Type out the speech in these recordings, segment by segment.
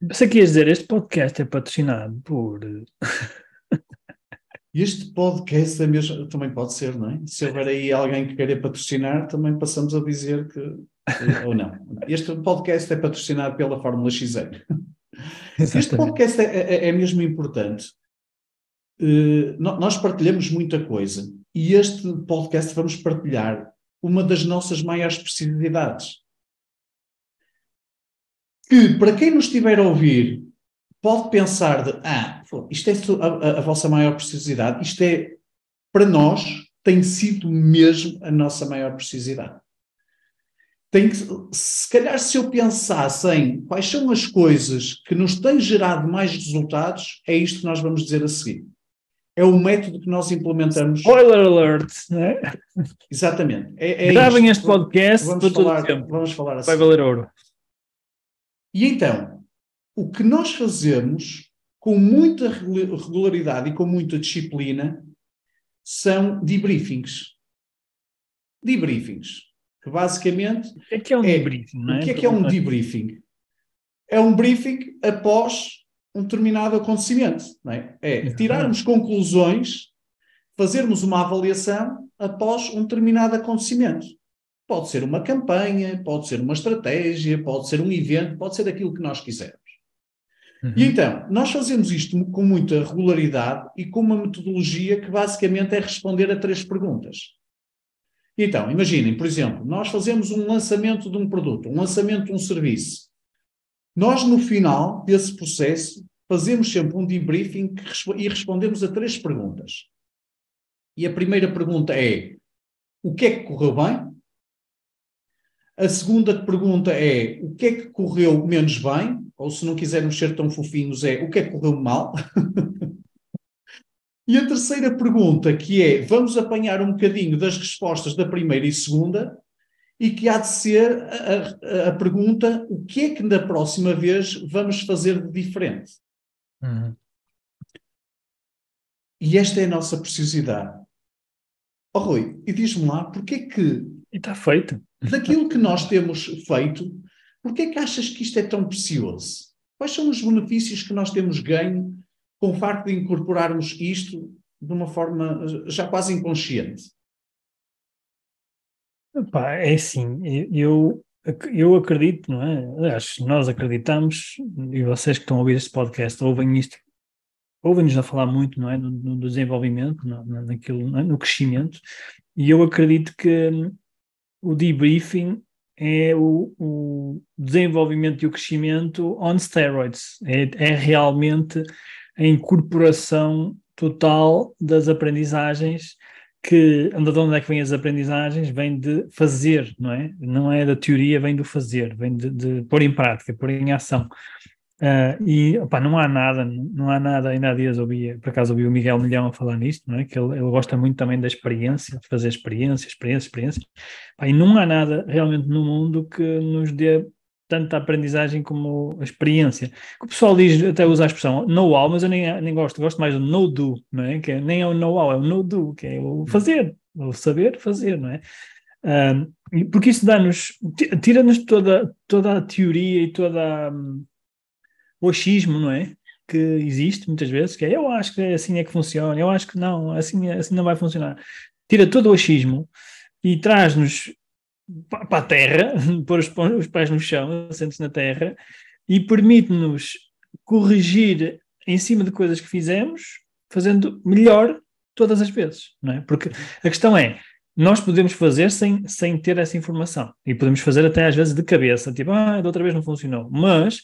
Pensei que ias dizer, este podcast é patrocinado por... Este podcast é mesmo, também pode ser, não é? Se houver aí alguém que queira patrocinar, também passamos a dizer que, ou não. Este podcast é patrocinado pela Fórmula XL. Este podcast é, é, é mesmo importante. Uh, nós partilhamos muita coisa e este podcast vamos partilhar uma das nossas maiores precisidades. Que, para quem nos estiver a ouvir, pode pensar de, ah, isto é a, a, vossa maior precisidade, isto é, para nós, tem sido mesmo a nossa maior precisidade. Tem que, se calhar, se eu pensasse em quais são as coisas que nos têm gerado mais resultados, é isto que nós vamos dizer a seguir. É o método que nós implementamos. Spoiler alert, né? Exatamente. É, é Gravem este podcast vamos falar, Vamos falar assim. Vai valer ouro. E então, o que nós fazemos com muita regularidade e com muita disciplina são debriefings. Debriefings, que basicamente. O que é, que é um é, debriefing? É? O que é que é um debriefing? É um briefing após um determinado acontecimento. É? é tirarmos conclusões, fazermos uma avaliação após um determinado acontecimento. Pode ser uma campanha, pode ser uma estratégia, pode ser um evento, pode ser aquilo que nós quisermos. Uhum. E então, nós fazemos isto com muita regularidade e com uma metodologia que basicamente é responder a três perguntas. Então, imaginem, por exemplo, nós fazemos um lançamento de um produto, um lançamento de um serviço. Nós, no final desse processo, fazemos sempre um debriefing e respondemos a três perguntas. E a primeira pergunta é: o que é que correu bem? A segunda pergunta é: o que é que correu menos bem? Ou se não quisermos ser tão fofinhos, é o que é que correu mal? e a terceira pergunta, que é: vamos apanhar um bocadinho das respostas da primeira e segunda, e que há de ser a, a, a pergunta: o que é que da próxima vez vamos fazer de diferente? Uhum. E esta é a nossa preciosidade. Oh, Rui, e diz-me lá, porquê que. E está feito. Daquilo que nós temos feito, porquê é que achas que isto é tão precioso? Quais são os benefícios que nós temos ganho com o facto de incorporarmos isto de uma forma já quase inconsciente? É assim, eu, eu acredito, não é? Aliás, nós acreditamos, e vocês que estão a ouvir este podcast ouvem isto, ouvem-nos a falar muito, não é? No, no desenvolvimento, no, naquilo, é? no crescimento, e eu acredito que o debriefing é o, o, desenvolvimento e o crescimento on steroids. É, é, realmente a incorporação total das aprendizagens que, de onde é que vêm as aprendizagens? Vem de fazer, não é? Não é da teoria, vem do fazer, vem de, de pôr em prática, pôr em ação. Uh, e opa, não há nada, não há nada, ainda há dias ouvi, por acaso ouvi o Miguel Milhão a falar nisto, não é? que ele, ele gosta muito também da experiência, de fazer experiência, experiência, experiência, e não há nada realmente no mundo que nos dê tanta aprendizagem como a experiência. O pessoal diz, até usa a expressão know-how, mas eu nem, nem gosto, gosto mais do know-do, não é? Que é, nem é o know-how, é o know-do, que é o fazer, o saber fazer, não é? Porque isso dá-nos, tira-nos toda, toda a teoria e toda a o achismo, não é? Que existe muitas vezes, que é eu acho que assim é que funciona, eu acho que não, assim, assim não vai funcionar. Tira todo o achismo e traz-nos para a terra, pôr os, pés no chão, assentes na terra, e permite-nos corrigir em cima de coisas que fizemos, fazendo melhor todas as vezes, não é? Porque a questão é, nós podemos fazer sem, sem ter essa informação, e podemos fazer até às vezes de cabeça, tipo, ah, da outra vez não funcionou, mas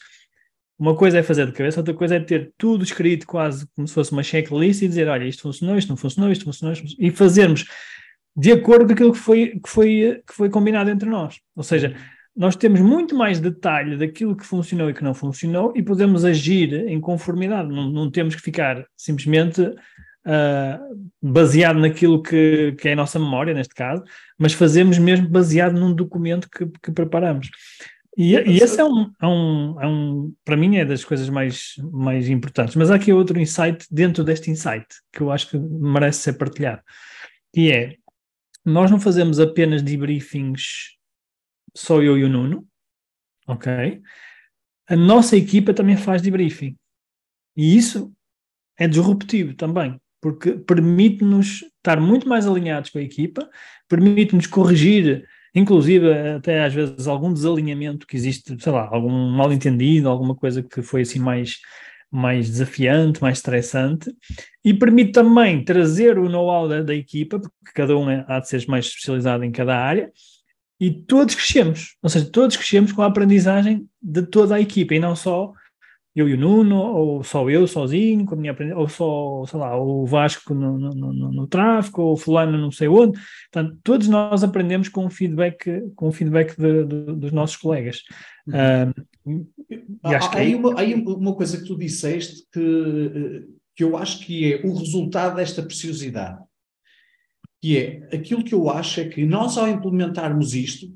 uma coisa é fazer de cabeça, outra coisa é ter tudo escrito quase como se fosse uma checklist e dizer, olha, isto funcionou, isto não funcionou, isto funcionou, isto funcionou e fazermos de acordo com aquilo que foi, que foi, que foi combinado entre nós. Ou seja, nós temos muito mais detalhe daquilo que funcionou e que não funcionou e podemos agir em conformidade. Não, não temos que ficar simplesmente uh, baseado naquilo que, que é a nossa memória, neste caso, mas fazemos mesmo baseado num documento que, que preparamos. E, e esse é um, é, um, é um, para mim, é das coisas mais, mais importantes. Mas há aqui outro insight dentro deste insight que eu acho que merece ser partilhado, que é nós não fazemos apenas debriefings só eu e o Nuno, ok? A nossa equipa também faz debriefing. E isso é disruptivo também, porque permite-nos estar muito mais alinhados com a equipa, permite-nos corrigir, inclusive até às vezes algum desalinhamento que existe, sei lá, algum mal entendido, alguma coisa que foi assim mais mais desafiante, mais estressante, e permite também trazer o know-how da, da, equipa, porque cada um é, há de ser mais especializado em cada área, e todos crescemos, ou seja, todos crescemos com a aprendizagem de toda a equipa, e não só eu e o Nuno, ou só eu sozinho, com a minha ou só, sei lá, o Vasco no, no, no, no tráfico, ou o fulano não sei onde. Portanto, todos nós aprendemos com o feedback, com o feedback de, de, dos nossos colegas. Uhum. há, que aí, uma, aí uma coisa que tu disseste que, que eu acho que é o resultado desta preciosidade. Que é, aquilo que eu acho é que nós ao implementarmos isto,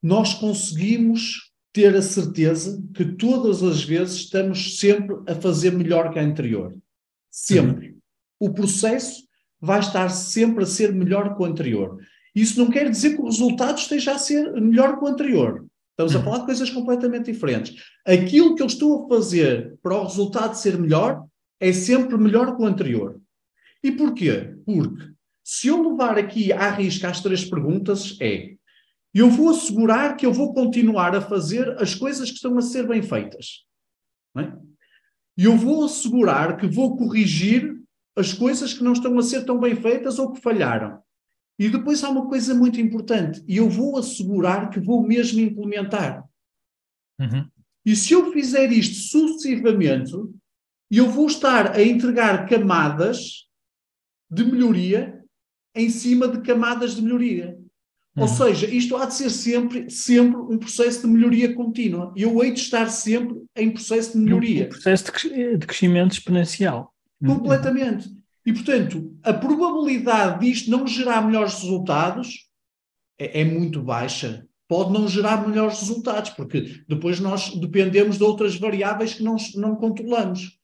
nós conseguimos ter a certeza que todas as vezes estamos sempre a fazer melhor que a anterior. Sempre. Uhum. O processo vai estar sempre a ser melhor que o anterior. Isso não quer dizer que o resultado esteja a ser melhor que o anterior. Estamos uhum. a falar de coisas completamente diferentes. Aquilo que eu estou a fazer para o resultado ser melhor é sempre melhor que o anterior. E porquê? Porque se eu levar aqui à risca as três perguntas, é eu vou assegurar que eu vou continuar a fazer as coisas que estão a ser bem feitas. É? E eu vou assegurar que vou corrigir as coisas que não estão a ser tão bem feitas ou que falharam. E depois há uma coisa muito importante, e eu vou assegurar que vou mesmo implementar. Uhum. E se eu fizer isto sucessivamente, eu vou estar a entregar camadas de melhoria em cima de camadas de melhoria. Uhum. Ou seja, isto há de ser sempre, sempre um processo de melhoria contínua. Eu hei de estar sempre em processo de melhoria. Um processo de crescimento exponencial. Completamente. E, portanto, a probabilidade disto não gerar melhores resultados é, é muito baixa. Pode não gerar melhores resultados, porque depois nós dependemos de outras variáveis que não, não controlamos.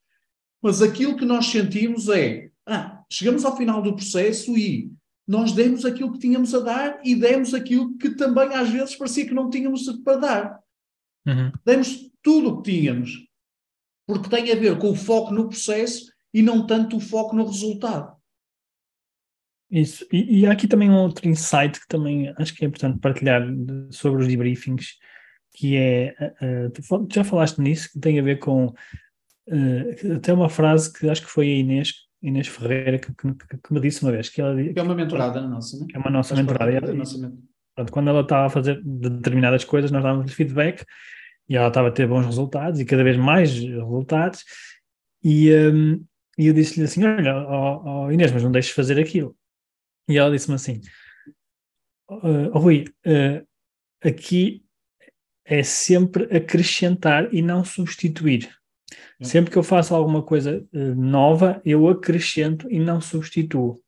Mas aquilo que nós sentimos é: ah, chegamos ao final do processo e nós demos aquilo que tínhamos a dar e demos aquilo que também às vezes parecia que não tínhamos para dar. Uhum. Demos tudo o que tínhamos, porque tem a ver com o foco no processo e não tanto o foco no resultado. Isso, e, e há aqui também um outro insight que também acho que é importante partilhar sobre os debriefings, que é, uh, tu já falaste nisso, que tem a ver com uh, até uma frase que acho que foi a Inês Inês Ferreira que, que, que, me disse uma vez que ela que é uma mentorada nossa, não? é uma nossa mentorada. Ela, nossa pronto, quando ela estava a fazer determinadas coisas, nós dávamos feedback e ela estava a ter bons resultados e cada vez mais resultados. E, um, e eu disse-lhe assim: Olha, oh, oh Inês, mas não deixes fazer aquilo. E ela disse-me assim: oh, Rui, uh, aqui é sempre acrescentar e não substituir. Sempre que eu faço alguma coisa uh, nova, eu acrescento e não substituo.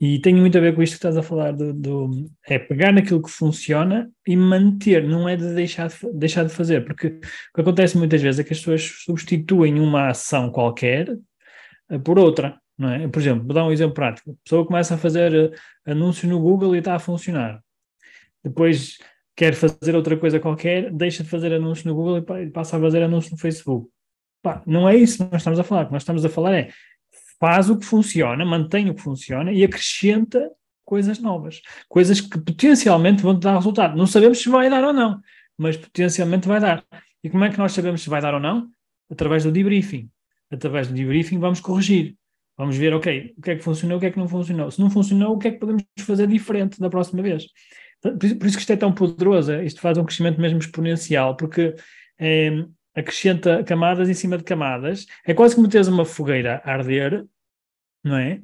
E tem muito a ver com isto que estás a falar do, do, é pegar naquilo que funciona e manter, não é de deixar de, deixar de fazer, porque o que acontece muitas vezes é que as pessoas substituem uma ação qualquer uh, por outra, não é? Por exemplo, vou dar um exemplo prático. A pessoa começa a fazer uh, anúncios no Google e está a funcionar. Depois quer fazer outra coisa qualquer, deixa de fazer anúncios no Google e passa a fazer anúncios no Facebook. Pá, não é isso que nós estamos a falar. O que nós estamos a falar é faz o que funciona, mantém o que funciona e acrescenta coisas novas, coisas que potencialmente vão dar resultado. Não sabemos se vai dar ou não, mas potencialmente vai dar. E como é que nós sabemos se vai dar ou não? Através do debriefing. Através do debriefing vamos corrigir. Vamos ver, ok, o que é que funcionou, o que é que não funcionou. Se não funcionou, o que é que podemos fazer diferente da próxima vez? Por isso que isto é tão poderoso, isto faz um crescimento mesmo exponencial, porque é, acrescenta camadas em cima de camadas. É quase como teres uma fogueira a arder, não é?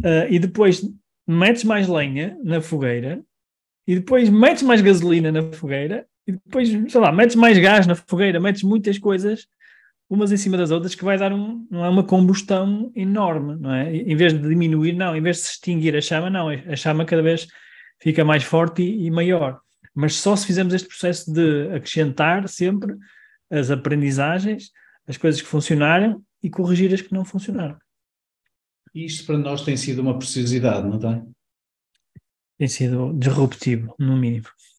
Uh, e depois metes mais lenha na fogueira, e depois metes mais gasolina na fogueira, e depois, sei lá, metes mais gás na fogueira, metes muitas coisas umas em cima das outras que vai dar um, não é uma combustão enorme, não é? Em vez de diminuir, não, em vez de se extinguir a chama, não, a chama cada vez fica mais forte e, e maior. Mas só se fizermos este processo de acrescentar sempre as aprendizagens, as coisas que funcionaram e corrigir as que não funcionaram. Isto para nós tem sido uma preciosidade, não tem? Tem sido disruptivo, no mínimo.